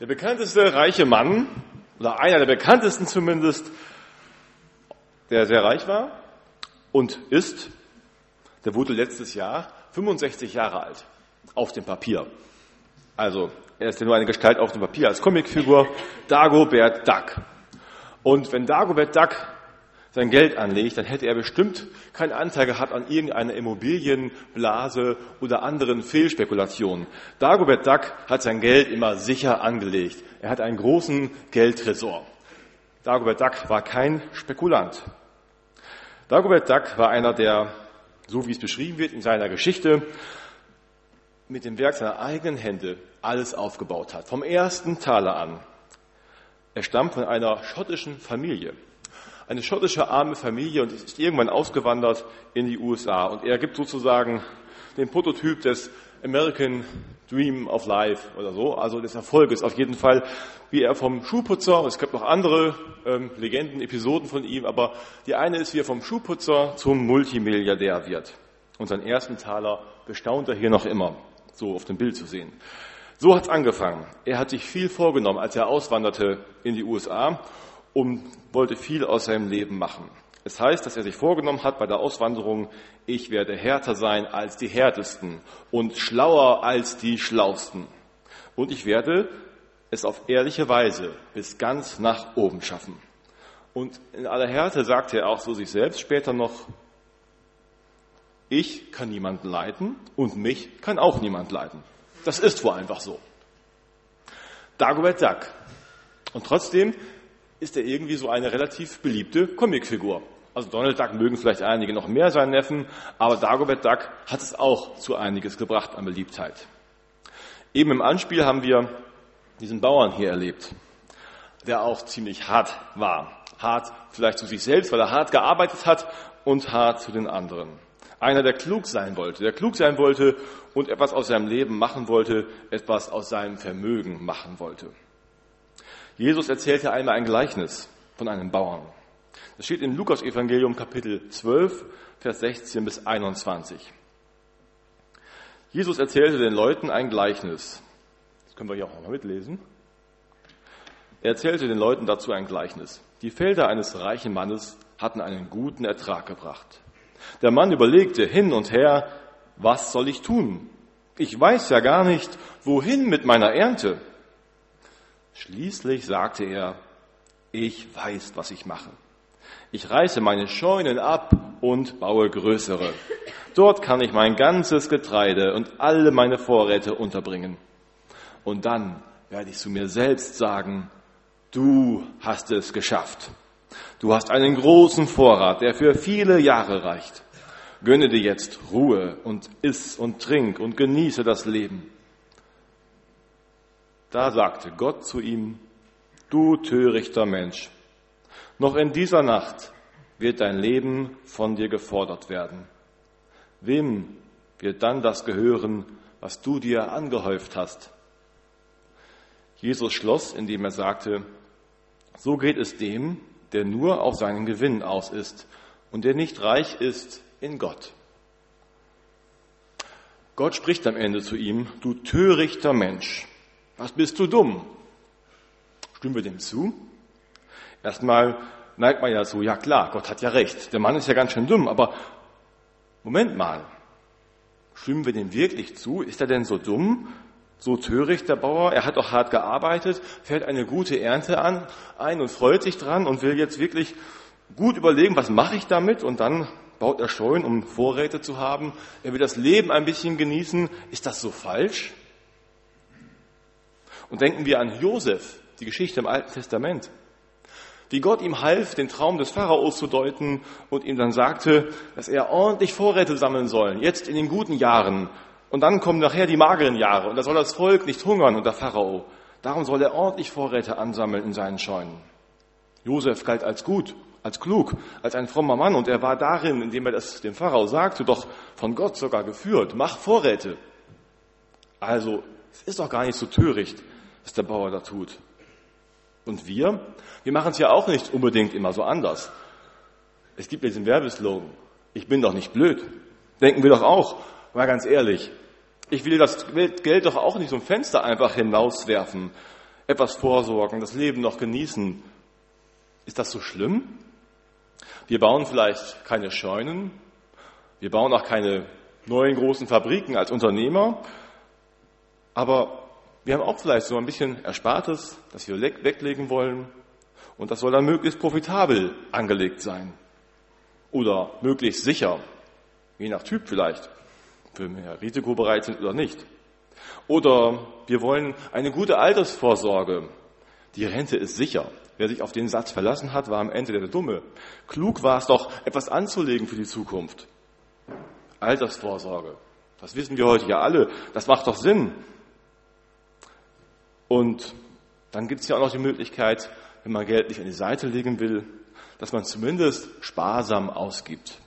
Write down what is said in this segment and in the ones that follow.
Der bekannteste reiche Mann, oder einer der bekanntesten zumindest, der sehr reich war und ist, der wurde letztes Jahr 65 Jahre alt, auf dem Papier. Also, er ist ja nur eine Gestalt auf dem Papier als Comicfigur, Dagobert Duck. Und wenn Dagobert Duck sein Geld anlegt, dann hätte er bestimmt keinen Anteil gehabt an irgendeiner Immobilienblase oder anderen Fehlspekulationen. Dagobert Duck hat sein Geld immer sicher angelegt. Er hat einen großen Geldtresor. Dagobert Duck war kein Spekulant. Dagobert Duck war einer, der, so wie es beschrieben wird in seiner Geschichte, mit dem Werk seiner eigenen Hände alles aufgebaut hat. Vom ersten Taler an. Er stammt von einer schottischen Familie eine schottische arme Familie und ist irgendwann ausgewandert in die USA. Und er gibt sozusagen den Prototyp des American Dream of Life oder so, also des Erfolges auf jeden Fall, wie er vom Schuhputzer, es gibt noch andere ähm, Legenden, Episoden von ihm, aber die eine ist, wie er vom Schuhputzer zum Multimilliardär wird. Und seinen ersten Taler bestaunt er hier noch immer, so auf dem Bild zu sehen. So hat's angefangen. Er hat sich viel vorgenommen, als er auswanderte in die USA und wollte viel aus seinem Leben machen. Es heißt, dass er sich vorgenommen hat bei der Auswanderung, ich werde härter sein als die härtesten und schlauer als die schlausten. Und ich werde es auf ehrliche Weise bis ganz nach oben schaffen. Und in aller Härte sagte er auch so sich selbst später noch, ich kann niemanden leiten und mich kann auch niemand leiten. Das ist wohl einfach so. Dagobert Duck. Und trotzdem ist er irgendwie so eine relativ beliebte Comicfigur. Also Donald Duck mögen vielleicht einige noch mehr seinen Neffen, aber Dagobert Duck hat es auch zu einiges gebracht an Beliebtheit. Eben im Anspiel haben wir diesen Bauern hier erlebt, der auch ziemlich hart war. Hart vielleicht zu sich selbst, weil er hart gearbeitet hat und hart zu den anderen. Einer, der klug sein wollte, der klug sein wollte und etwas aus seinem Leben machen wollte, etwas aus seinem Vermögen machen wollte. Jesus erzählte einmal ein Gleichnis von einem Bauern. Das steht im Lukas Evangelium Kapitel 12, Vers 16 bis 21. Jesus erzählte den Leuten ein Gleichnis. Das können wir hier auch nochmal mitlesen. Er erzählte den Leuten dazu ein Gleichnis. Die Felder eines reichen Mannes hatten einen guten Ertrag gebracht. Der Mann überlegte hin und her, was soll ich tun? Ich weiß ja gar nicht, wohin mit meiner Ernte. Schließlich sagte er, ich weiß, was ich mache. Ich reiße meine Scheunen ab und baue größere. Dort kann ich mein ganzes Getreide und alle meine Vorräte unterbringen. Und dann werde ich zu mir selbst sagen, du hast es geschafft. Du hast einen großen Vorrat, der für viele Jahre reicht. Gönne dir jetzt Ruhe und iss und trink und genieße das Leben. Da sagte Gott zu ihm, du törichter Mensch, noch in dieser Nacht wird dein Leben von dir gefordert werden. Wem wird dann das gehören, was du dir angehäuft hast? Jesus schloss, indem er sagte, so geht es dem, der nur auf seinen Gewinn aus ist und der nicht reich ist in Gott. Gott spricht am Ende zu ihm, du törichter Mensch. Was bist du dumm? Stimmen wir dem zu? Erstmal neigt man ja so, ja klar, Gott hat ja recht. Der Mann ist ja ganz schön dumm, aber Moment mal. Stimmen wir dem wirklich zu? Ist er denn so dumm? So töricht der Bauer? Er hat doch hart gearbeitet, fällt eine gute Ernte an, ein und freut sich dran und will jetzt wirklich gut überlegen, was mache ich damit? Und dann baut er Scheunen, um Vorräte zu haben. Er will das Leben ein bisschen genießen. Ist das so falsch? Und denken wir an Josef, die Geschichte im Alten Testament. Wie Gott ihm half, den Traum des Pharaos zu deuten und ihm dann sagte, dass er ordentlich Vorräte sammeln soll, jetzt in den guten Jahren. Und dann kommen nachher die mageren Jahre und da soll das Volk nicht hungern unter Pharao. Darum soll er ordentlich Vorräte ansammeln in seinen Scheunen. Josef galt als gut, als klug, als ein frommer Mann und er war darin, indem er das dem Pharao sagte, doch von Gott sogar geführt. Mach Vorräte. Also, es ist doch gar nicht so töricht, was der Bauer da tut. Und wir? Wir machen es ja auch nicht unbedingt immer so anders. Es gibt diesen Werbeslogan, ich bin doch nicht blöd. Denken wir doch auch, mal ganz ehrlich. Ich will das Geld doch auch nicht ein Fenster einfach hinauswerfen. etwas vorsorgen, das Leben noch genießen. Ist das so schlimm? Wir bauen vielleicht keine Scheunen, wir bauen auch keine neuen großen Fabriken als Unternehmer, aber wir haben auch vielleicht so ein bisschen Erspartes, das wir weglegen wollen und das soll dann möglichst profitabel angelegt sein oder möglichst sicher, je nach Typ vielleicht, für mehr Risiko bereit sind oder nicht. Oder wir wollen eine gute Altersvorsorge. Die Rente ist sicher. Wer sich auf den Satz verlassen hat, war am Ende der Dumme. Klug war es doch, etwas anzulegen für die Zukunft. Altersvorsorge. Das wissen wir heute ja alle. Das macht doch Sinn. Und dann gibt es ja auch noch die Möglichkeit, wenn man Geld nicht an die Seite legen will, dass man zumindest sparsam ausgibt.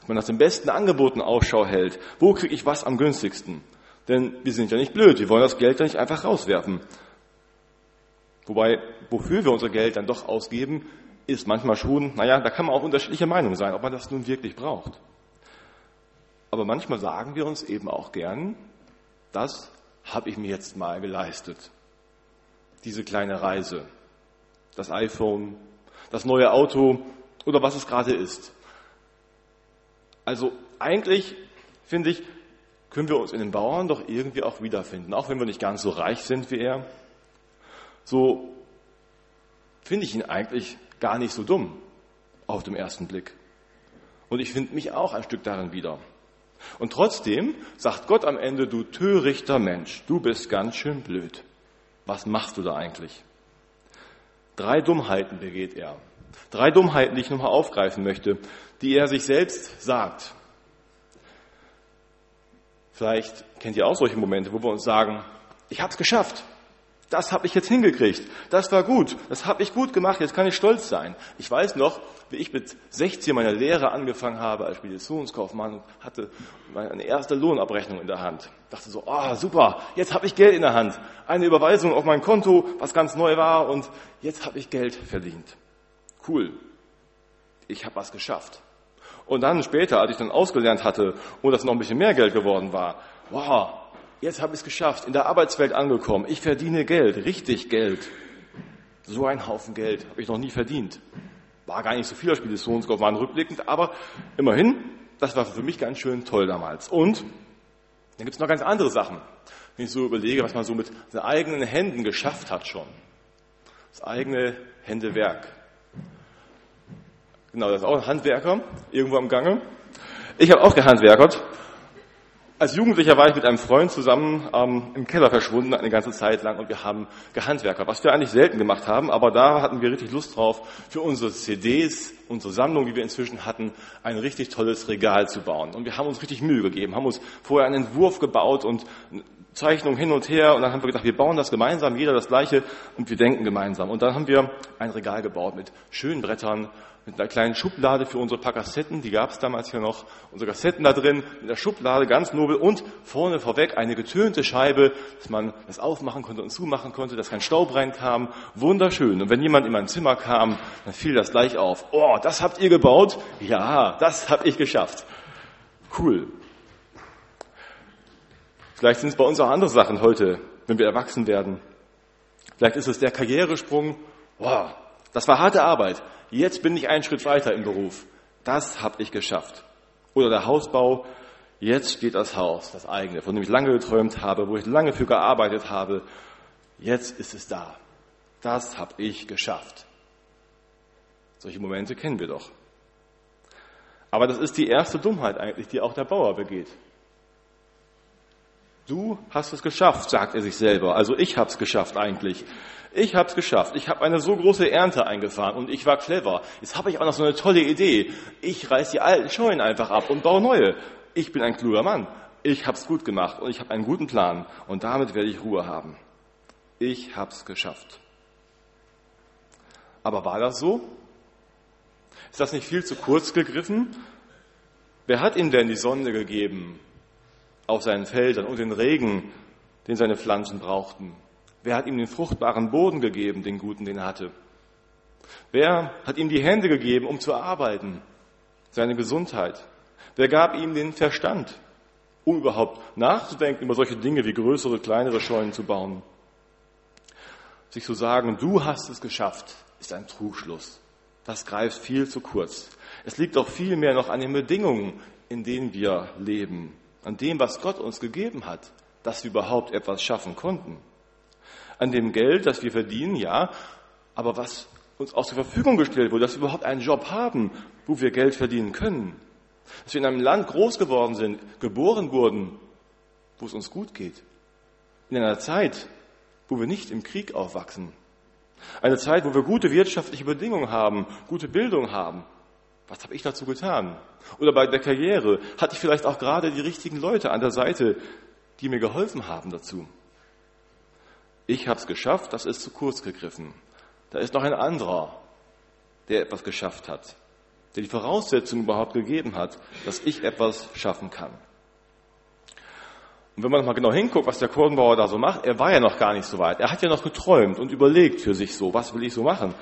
Dass man nach den besten Angeboten Ausschau hält. Wo kriege ich was am günstigsten? Denn wir sind ja nicht blöd, wir wollen das Geld ja nicht einfach rauswerfen. Wobei, wofür wir unser Geld dann doch ausgeben, ist manchmal schon, naja, da kann man auch unterschiedliche Meinungen sein, ob man das nun wirklich braucht. Aber manchmal sagen wir uns eben auch gern, das habe ich mir jetzt mal geleistet. Diese kleine Reise, das iPhone, das neue Auto oder was es gerade ist. Also eigentlich finde ich, können wir uns in den Bauern doch irgendwie auch wiederfinden, auch wenn wir nicht ganz so reich sind wie er. So finde ich ihn eigentlich gar nicht so dumm auf dem ersten Blick. Und ich finde mich auch ein Stück darin wieder. Und trotzdem sagt Gott am Ende, du törichter Mensch, du bist ganz schön blöd. Was machst du da eigentlich? Drei Dummheiten begeht er. Drei Dummheiten, die ich nochmal aufgreifen möchte, die er sich selbst sagt. Vielleicht kennt ihr auch solche Momente, wo wir uns sagen, ich habe es geschafft. Das habe ich jetzt hingekriegt. Das war gut. Das habe ich gut gemacht. Jetzt kann ich stolz sein. Ich weiß noch, wie ich mit 16 meine Lehre angefangen habe als Speditionskaufmann und hatte meine erste Lohnabrechnung in der Hand. Dachte so, ah, oh, super, jetzt habe ich Geld in der Hand. Eine Überweisung auf mein Konto, was ganz neu war und jetzt habe ich Geld verdient. Cool. Ich habe was geschafft. Und dann später, als ich dann ausgelernt hatte und das noch ein bisschen mehr Geld geworden war, wow, jetzt habe ich es geschafft, in der Arbeitswelt angekommen. Ich verdiene Geld, richtig Geld. So ein Haufen Geld habe ich noch nie verdient. War gar nicht so viel als Speditionskaufmann rückblickend, aber immerhin, das war für mich ganz schön toll damals. Und dann gibt es noch ganz andere Sachen. Wenn ich so überlege, was man so mit seinen eigenen Händen geschafft hat schon. Das eigene Händewerk. Genau, das ist auch ein Handwerker, irgendwo am Gange. Ich habe auch gehandwerkert als Jugendlicher war ich mit einem Freund zusammen ähm, im Keller verschwunden eine ganze Zeit lang und wir haben gehandwerkert, was wir eigentlich selten gemacht haben, aber da hatten wir richtig Lust drauf, für unsere CDs, unsere Sammlung, die wir inzwischen hatten, ein richtig tolles Regal zu bauen. Und wir haben uns richtig Mühe gegeben, haben uns vorher einen Entwurf gebaut und Zeichnung hin und her und dann haben wir gedacht, wir bauen das gemeinsam, jeder das gleiche und wir denken gemeinsam. Und dann haben wir ein Regal gebaut mit schönen Brettern, mit einer kleinen Schublade für unsere paar Kassetten, die gab es damals ja noch, unsere Kassetten da drin, mit der Schublade ganz nobel und vorne vorweg eine getönte Scheibe, dass man das aufmachen konnte und zumachen konnte, dass kein Staub reinkam. Wunderschön. Und wenn jemand in mein Zimmer kam, dann fiel das gleich auf. Oh, das habt ihr gebaut? Ja, das hab ich geschafft. Cool. Vielleicht sind es bei uns auch andere Sachen heute, wenn wir erwachsen werden. Vielleicht ist es der Karrieresprung. Wow, das war harte Arbeit. Jetzt bin ich einen Schritt weiter im Beruf. Das habe ich geschafft. Oder der Hausbau. Jetzt steht das Haus, das eigene, von dem ich lange geträumt habe, wo ich lange für gearbeitet habe. Jetzt ist es da. Das habe ich geschafft. Solche Momente kennen wir doch. Aber das ist die erste Dummheit eigentlich, die auch der Bauer begeht. Du hast es geschafft, sagt er sich selber. Also ich habe es geschafft eigentlich. Ich habe es geschafft. Ich habe eine so große Ernte eingefahren und ich war clever. Jetzt habe ich auch noch so eine tolle Idee. Ich reiß die alten Scheunen einfach ab und baue neue. Ich bin ein kluger Mann. Ich habe es gut gemacht und ich habe einen guten Plan und damit werde ich Ruhe haben. Ich habe es geschafft. Aber war das so? Ist das nicht viel zu kurz gegriffen? Wer hat ihm denn die Sonne gegeben auf seinen Feldern und den Regen, den seine Pflanzen brauchten? Wer hat ihm den fruchtbaren Boden gegeben, den guten, den er hatte? Wer hat ihm die Hände gegeben, um zu arbeiten? Seine Gesundheit. Wer gab ihm den Verstand, um überhaupt nachzudenken über solche Dinge wie größere, kleinere Scheunen zu bauen? sich zu sagen, du hast es geschafft, ist ein Trugschluss. Das greift viel zu kurz. Es liegt auch viel mehr noch an den Bedingungen, in denen wir leben, an dem, was Gott uns gegeben hat, dass wir überhaupt etwas schaffen konnten. An dem Geld, das wir verdienen, ja, aber was uns auch zur Verfügung gestellt wurde, dass wir überhaupt einen Job haben, wo wir Geld verdienen können. Dass wir in einem Land groß geworden sind, geboren wurden, wo es uns gut geht. In einer Zeit, wo wir nicht im Krieg aufwachsen. Eine Zeit, wo wir gute wirtschaftliche Bedingungen haben, gute Bildung haben. Was habe ich dazu getan? Oder bei der Karriere hatte ich vielleicht auch gerade die richtigen Leute an der Seite, die mir geholfen haben dazu. Ich habe es geschafft, das ist zu kurz gegriffen. Da ist noch ein anderer, der etwas geschafft hat, der die Voraussetzungen überhaupt gegeben hat, dass ich etwas schaffen kann. Und wenn man mal genau hinguckt, was der Kornbauer da so macht, er war ja noch gar nicht so weit. Er hat ja noch geträumt und überlegt für sich so, was will ich so machen?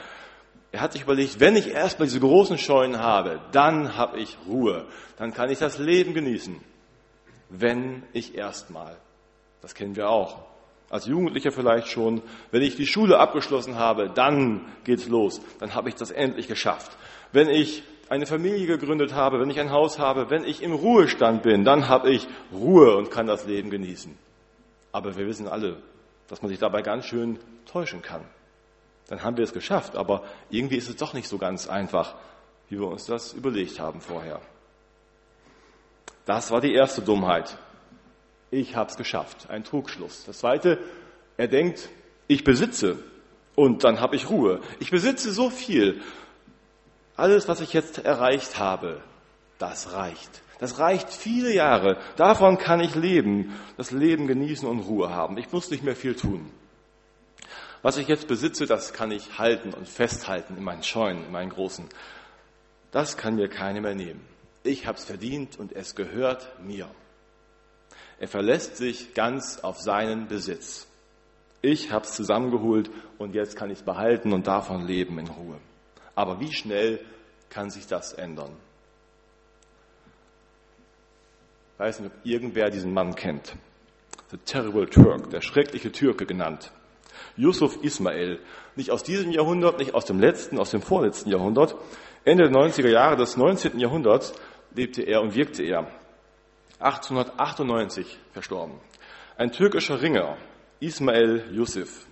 Er hat sich überlegt, wenn ich erstmal diese großen Scheunen habe, dann habe ich Ruhe, dann kann ich das Leben genießen. Wenn ich erstmal, das kennen wir auch, als Jugendlicher vielleicht schon, wenn ich die Schule abgeschlossen habe, dann geht's los, dann habe ich das endlich geschafft. Wenn ich eine Familie gegründet habe, wenn ich ein Haus habe, wenn ich im Ruhestand bin, dann habe ich Ruhe und kann das Leben genießen. Aber wir wissen alle, dass man sich dabei ganz schön täuschen kann. Dann haben wir es geschafft, aber irgendwie ist es doch nicht so ganz einfach, wie wir uns das überlegt haben vorher. Das war die erste Dummheit. Ich habe es geschafft. Ein Trugschluss. Das zweite, er denkt, ich besitze und dann habe ich Ruhe. Ich besitze so viel alles, was ich jetzt erreicht habe, das reicht. Das reicht viele Jahre. Davon kann ich leben, das Leben genießen und Ruhe haben. Ich muss nicht mehr viel tun. Was ich jetzt besitze, das kann ich halten und festhalten in meinen Scheunen, in meinen großen. Das kann mir keiner mehr nehmen. Ich habe es verdient und es gehört mir. Er verlässt sich ganz auf seinen Besitz. Ich habe es zusammengeholt und jetzt kann ich es behalten und davon leben in Ruhe. Aber wie schnell kann sich das ändern? Ich weiß nicht, ob irgendwer diesen Mann kennt. The Terrible Turk, der schreckliche Türke genannt. Yusuf Ismail, nicht aus diesem Jahrhundert, nicht aus dem letzten, aus dem vorletzten Jahrhundert. Ende der 90er Jahre des 19. Jahrhunderts lebte er und wirkte er. 1898 verstorben. Ein türkischer Ringer, Ismail Yusuf,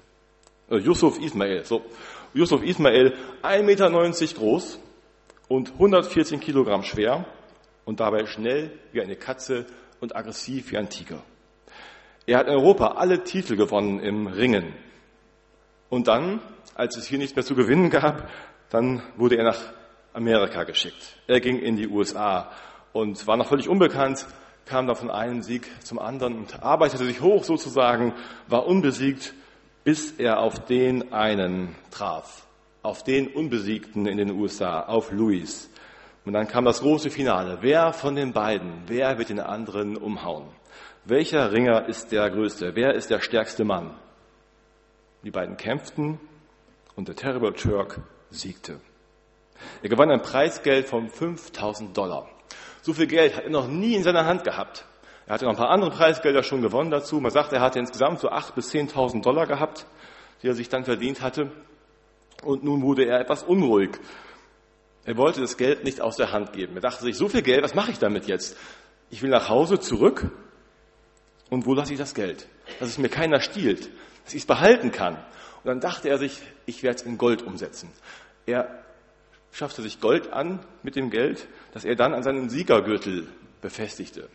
äh, Yusuf Ismail, so, Yusuf Ismail, 1,90 Meter groß und 114 Kilogramm schwer und dabei schnell wie eine Katze und aggressiv wie ein Tiger. Er hat in Europa alle Titel gewonnen im Ringen. Und dann, als es hier nichts mehr zu gewinnen gab, dann wurde er nach Amerika geschickt. Er ging in die USA und war noch völlig unbekannt, kam da von einem Sieg zum anderen und arbeitete sich hoch sozusagen, war unbesiegt bis er auf den einen traf, auf den Unbesiegten in den USA, auf Louis. Und dann kam das große Finale. Wer von den beiden, wer wird den anderen umhauen? Welcher Ringer ist der größte? Wer ist der stärkste Mann? Die beiden kämpften und der Terrible Turk siegte. Er gewann ein Preisgeld von 5000 Dollar. So viel Geld hat er noch nie in seiner Hand gehabt. Er hatte noch ein paar andere Preisgelder schon gewonnen dazu. Man sagt, er hatte insgesamt so 8.000 bis 10.000 Dollar gehabt, die er sich dann verdient hatte. Und nun wurde er etwas unruhig. Er wollte das Geld nicht aus der Hand geben. Er dachte sich, so viel Geld, was mache ich damit jetzt? Ich will nach Hause zurück. Und wo lasse ich das Geld? Dass es mir keiner stiehlt, dass ich es behalten kann. Und dann dachte er sich, ich werde es in Gold umsetzen. Er schaffte sich Gold an mit dem Geld, das er dann an seinen Siegergürtel befestigte.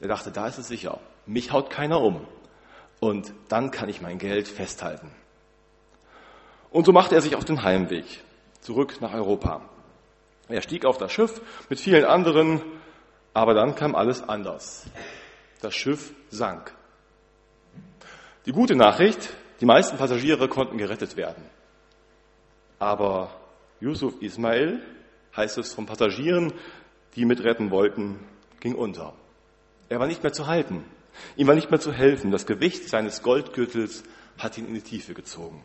Der dachte, da ist es sicher. Mich haut keiner um. Und dann kann ich mein Geld festhalten. Und so machte er sich auf den Heimweg zurück nach Europa. Er stieg auf das Schiff mit vielen anderen, aber dann kam alles anders. Das Schiff sank. Die gute Nachricht, die meisten Passagiere konnten gerettet werden. Aber Yusuf Ismail, heißt es von Passagieren, die mitretten wollten, ging unter. Er war nicht mehr zu halten. Ihm war nicht mehr zu helfen. Das Gewicht seines Goldgürtels hat ihn in die Tiefe gezogen.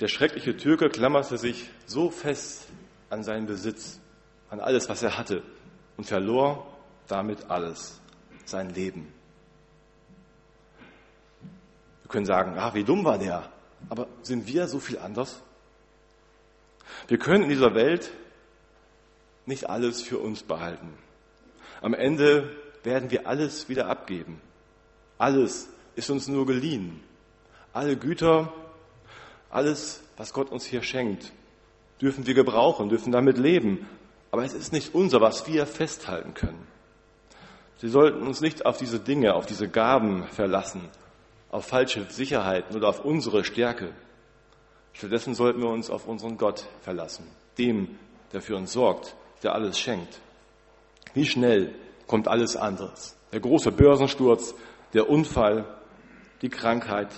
Der schreckliche Türke klammerte sich so fest an seinen Besitz, an alles, was er hatte und verlor damit alles, sein Leben. können sagen, ah, wie dumm war der. Aber sind wir so viel anders? Wir können in dieser Welt nicht alles für uns behalten. Am Ende werden wir alles wieder abgeben. Alles ist uns nur geliehen. Alle Güter, alles, was Gott uns hier schenkt, dürfen wir gebrauchen, dürfen damit leben. Aber es ist nicht unser, was wir festhalten können. Sie sollten uns nicht auf diese Dinge, auf diese Gaben verlassen, auf falsche Sicherheiten oder auf unsere Stärke. Stattdessen sollten wir uns auf unseren Gott verlassen, dem, der für uns sorgt, der alles schenkt. Wie schnell kommt alles anderes? Der große Börsensturz, der Unfall, die Krankheit,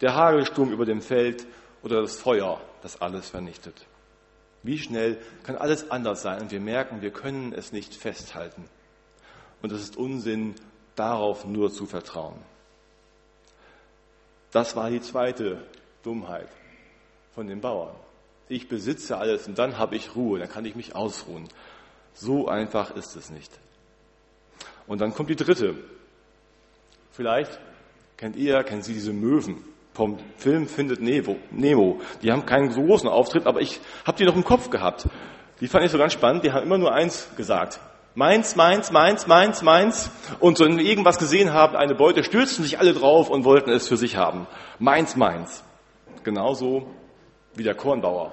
der Hagelsturm über dem Feld oder das Feuer, das alles vernichtet. Wie schnell kann alles anders sein und wir merken, wir können es nicht festhalten. Und es ist Unsinn, darauf nur zu vertrauen. Das war die zweite Dummheit von den Bauern. Ich besitze alles und dann habe ich Ruhe, dann kann ich mich ausruhen. So einfach ist es nicht. Und dann kommt die dritte. Vielleicht kennt ihr, kennen Sie diese Möwen vom Film Findet Nemo. Die haben keinen großen Auftritt, aber ich habe die noch im Kopf gehabt. Die fand ich so ganz spannend. Die haben immer nur eins gesagt. Meins, meins, meins, meins, meins. Und so, wenn wir irgendwas gesehen haben, eine Beute, stürzten sich alle drauf und wollten es für sich haben. Meins, meins. Genauso wie der Kornbauer.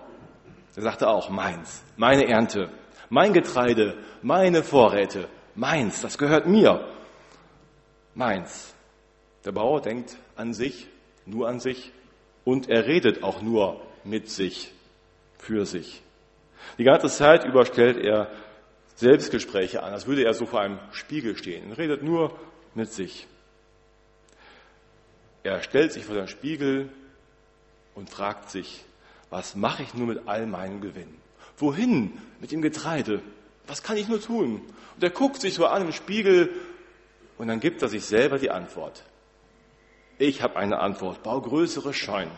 Er sagte auch, meins, meine Ernte, mein Getreide, meine Vorräte, meins, das gehört mir. Meins. Der Bauer denkt an sich, nur an sich und er redet auch nur mit sich, für sich. Die ganze Zeit über stellt er Selbstgespräche an, als würde er so vor einem Spiegel stehen. Er redet nur mit sich. Er stellt sich vor den Spiegel und fragt sich, was mache ich nur mit all meinem Gewinn? Wohin mit dem Getreide? Was kann ich nur tun? Und er guckt sich so an im Spiegel und dann gibt er sich selber die Antwort. Ich habe eine Antwort, bau größere Scheunen.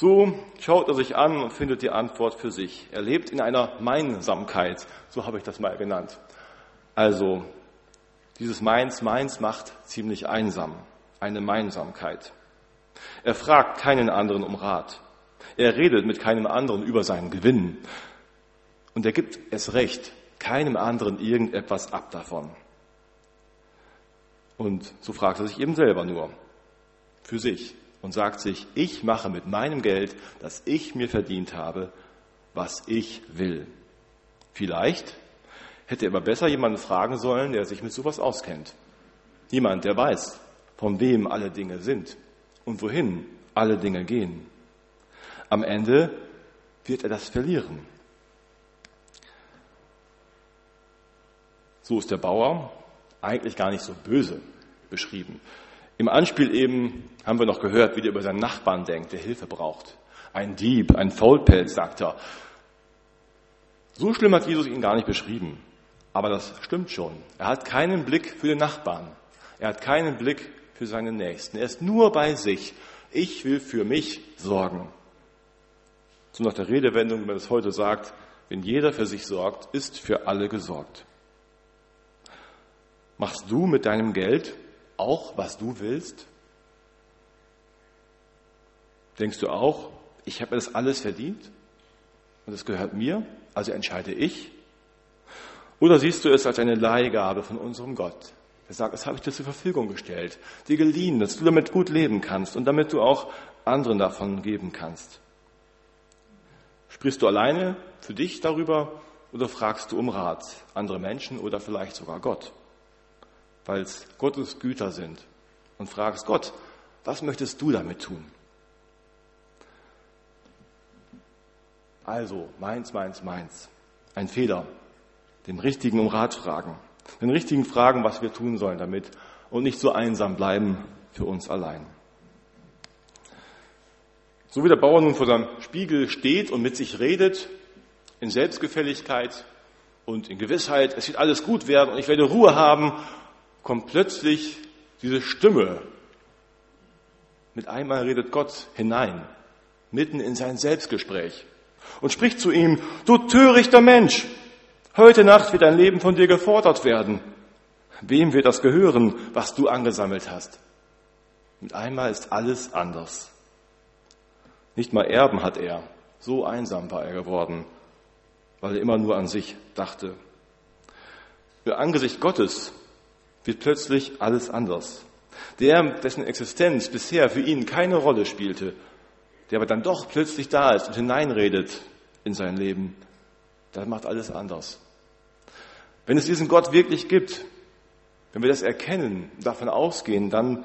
So schaut er sich an und findet die Antwort für sich. Er lebt in einer Meinsamkeit, so habe ich das mal genannt. Also, dieses Meins, Meins macht ziemlich einsam, eine Meinsamkeit. Er fragt keinen anderen um Rat. Er redet mit keinem anderen über seinen Gewinn. Und er gibt es recht, keinem anderen irgendetwas ab davon. Und so fragt er sich eben selber nur für sich und sagt sich, ich mache mit meinem Geld, das ich mir verdient habe, was ich will. Vielleicht hätte er aber besser jemanden fragen sollen, der sich mit sowas auskennt. Jemand, der weiß, von wem alle Dinge sind und wohin alle Dinge gehen. Am Ende wird er das verlieren. So ist der Bauer eigentlich gar nicht so böse beschrieben. Im Anspiel eben haben wir noch gehört, wie der über seinen Nachbarn denkt, der Hilfe braucht. Ein Dieb, ein Faulpelz, sagt er. So schlimm hat Jesus ihn gar nicht beschrieben. Aber das stimmt schon. Er hat keinen Blick für den Nachbarn. Er hat keinen Blick für seine Nächsten. Er ist nur bei sich. Ich will für mich sorgen. So nach der Redewendung, wie man es heute sagt, wenn jeder für sich sorgt, ist für alle gesorgt. Machst du mit deinem Geld auch, was du willst? Denkst du auch, ich habe das alles verdient und es gehört mir, also entscheide ich? Oder siehst du es als eine Leihgabe von unserem Gott? Er sagt, das habe ich dir zur Verfügung gestellt, dir geliehen, dass du damit gut leben kannst und damit du auch anderen davon geben kannst. Sprichst du alleine für dich darüber oder fragst du um Rat andere Menschen oder vielleicht sogar Gott? Weil es Gottes Güter sind und fragst Gott, was möchtest du damit tun? Also, meins, meins, meins. Ein Fehler. Dem Richtigen um Rat fragen. Den Richtigen fragen, was wir tun sollen damit und nicht so einsam bleiben für uns allein. So wie der Bauer nun vor seinem Spiegel steht und mit sich redet, in Selbstgefälligkeit und in Gewissheit, es wird alles gut werden und ich werde Ruhe haben, kommt plötzlich diese Stimme. Mit einmal redet Gott hinein, mitten in sein Selbstgespräch und spricht zu ihm, du törichter Mensch, heute Nacht wird dein Leben von dir gefordert werden. Wem wird das gehören, was du angesammelt hast? Mit einmal ist alles anders. Nicht mal Erben hat er. So einsam war er geworden, weil er immer nur an sich dachte. Im Angesicht Gottes wird plötzlich alles anders. Der, dessen Existenz bisher für ihn keine Rolle spielte, der aber dann doch plötzlich da ist und hineinredet in sein Leben, das macht alles anders. Wenn es diesen Gott wirklich gibt, wenn wir das erkennen, davon ausgehen, dann,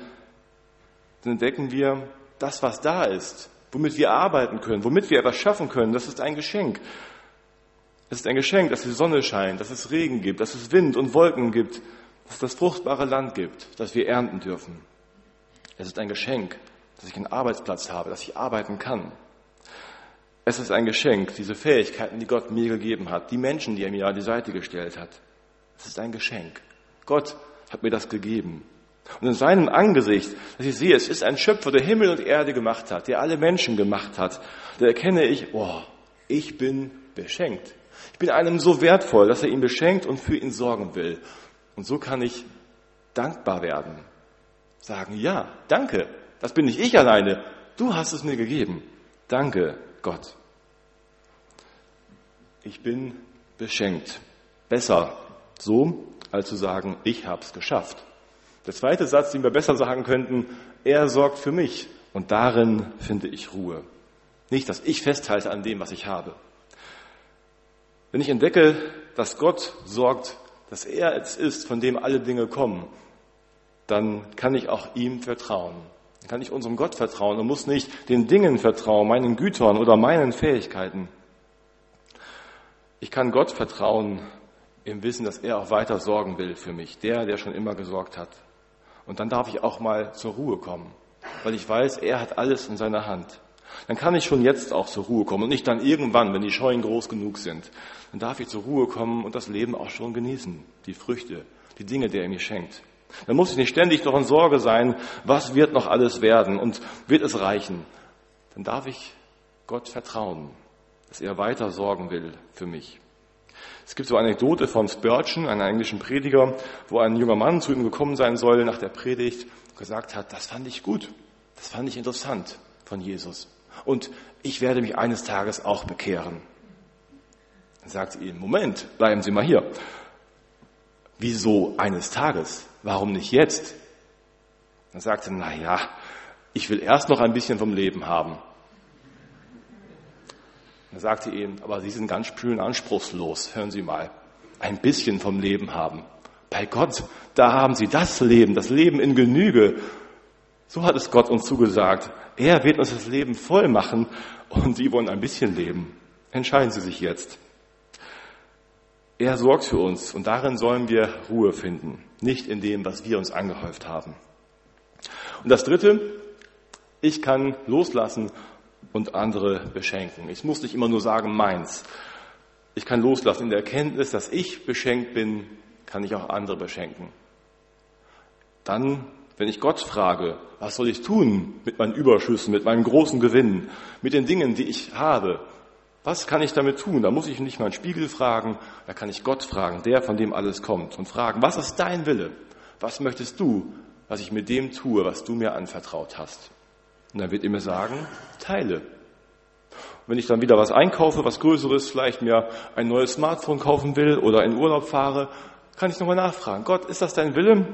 dann entdecken wir, das, was da ist, womit wir arbeiten können, womit wir etwas schaffen können, das ist ein Geschenk. Es ist ein Geschenk, dass die Sonne scheint, dass es Regen gibt, dass es Wind und Wolken gibt, dass es das fruchtbare Land gibt, dass wir ernten dürfen. Es ist ein Geschenk, dass ich einen Arbeitsplatz habe, dass ich arbeiten kann. Es ist ein Geschenk, diese Fähigkeiten, die Gott mir gegeben hat, die Menschen, die er mir an die Seite gestellt hat. Es ist ein Geschenk. Gott hat mir das gegeben. Und in seinem Angesicht, dass ich sehe, es ist ein Schöpfer, der Himmel und Erde gemacht hat, der alle Menschen gemacht hat, da erkenne ich, oh, ich bin beschenkt. Ich bin einem so wertvoll, dass er ihn beschenkt und für ihn sorgen will. Und so kann ich dankbar werden. Sagen, ja, danke. Das bin nicht ich alleine. Du hast es mir gegeben. Danke, Gott. Ich bin beschenkt. Besser so, als zu sagen, ich hab's geschafft. Der zweite Satz, den wir besser sagen könnten, er sorgt für mich und darin finde ich Ruhe. Nicht, dass ich festhalte an dem, was ich habe. Wenn ich entdecke, dass Gott sorgt, dass er es ist, von dem alle Dinge kommen, dann kann ich auch ihm vertrauen. Dann kann ich unserem Gott vertrauen und muss nicht den Dingen vertrauen, meinen Gütern oder meinen Fähigkeiten. Ich kann Gott vertrauen im Wissen, dass er auch weiter sorgen will für mich, der, der schon immer gesorgt hat. Und dann darf ich auch mal zur Ruhe kommen, weil ich weiß, er hat alles in seiner Hand. Dann kann ich schon jetzt auch zur Ruhe kommen und nicht dann irgendwann, wenn die Scheunen groß genug sind. Dann darf ich zur Ruhe kommen und das Leben auch schon genießen, die Früchte, die Dinge, die er mir schenkt. Dann muss ich nicht ständig noch in Sorge sein, was wird noch alles werden und wird es reichen. Dann darf ich Gott vertrauen, dass er weiter sorgen will für mich. Es gibt so eine Anekdote von Spurgeon, einem englischen Prediger, wo ein junger Mann zu ihm gekommen sein soll nach der Predigt und gesagt hat, das fand ich gut, das fand ich interessant von Jesus. Und ich werde mich eines Tages auch bekehren. Dann sagt sie ihm, Moment, bleiben Sie mal hier. Wieso eines Tages? Warum nicht jetzt? Dann sagt er, na ja, ich will erst noch ein bisschen vom Leben haben. Dann sagte ihm, aber Sie sind ganz schön anspruchslos. Hören Sie mal. Ein bisschen vom Leben haben. Bei Gott, da haben Sie das Leben, das Leben in Genüge. So hat es Gott uns zugesagt. Er wird uns das Leben voll machen und Sie wollen ein bisschen leben. Entscheiden Sie sich jetzt. Er sorgt für uns und darin sollen wir Ruhe finden, nicht in dem, was wir uns angehäuft haben. Und das Dritte, ich kann loslassen und andere beschenken. Ich muss nicht immer nur sagen, meins. Ich kann loslassen in der Erkenntnis, dass ich beschenkt bin, kann ich auch andere beschenken. Dann, wenn ich Gott frage, was soll ich tun mit meinen Überschüssen, mit meinen großen Gewinnen, mit den Dingen, die ich habe, was kann ich damit tun? Da muss ich nicht meinen Spiegel fragen, da kann ich Gott fragen, der, von dem alles kommt, und fragen, was ist dein Wille? Was möchtest du, was ich mit dem tue, was du mir anvertraut hast? Und dann wird er mir sagen, teile. Wenn ich dann wieder was einkaufe, was Größeres, vielleicht mir ein neues Smartphone kaufen will oder in Urlaub fahre, kann ich nochmal nachfragen. Gott, ist das dein Wille?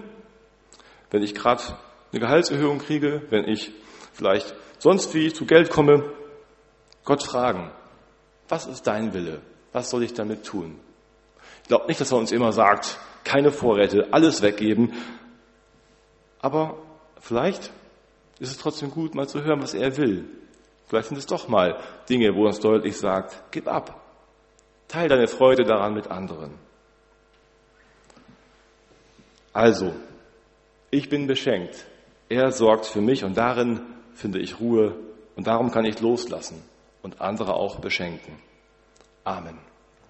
Wenn ich gerade eine Gehaltserhöhung kriege, wenn ich vielleicht sonst wie zu Geld komme, Gott fragen, was ist dein Wille? Was soll ich damit tun? Ich glaube nicht, dass er uns immer sagt, keine Vorräte, alles weggeben. Aber vielleicht ist es trotzdem gut, mal zu hören, was er will. Vielleicht sind es doch mal Dinge, wo er uns deutlich sagt, gib ab. Teil deine Freude daran mit anderen. Also, ich bin beschenkt. Er sorgt für mich und darin finde ich Ruhe und darum kann ich loslassen und andere auch beschenken. Amen.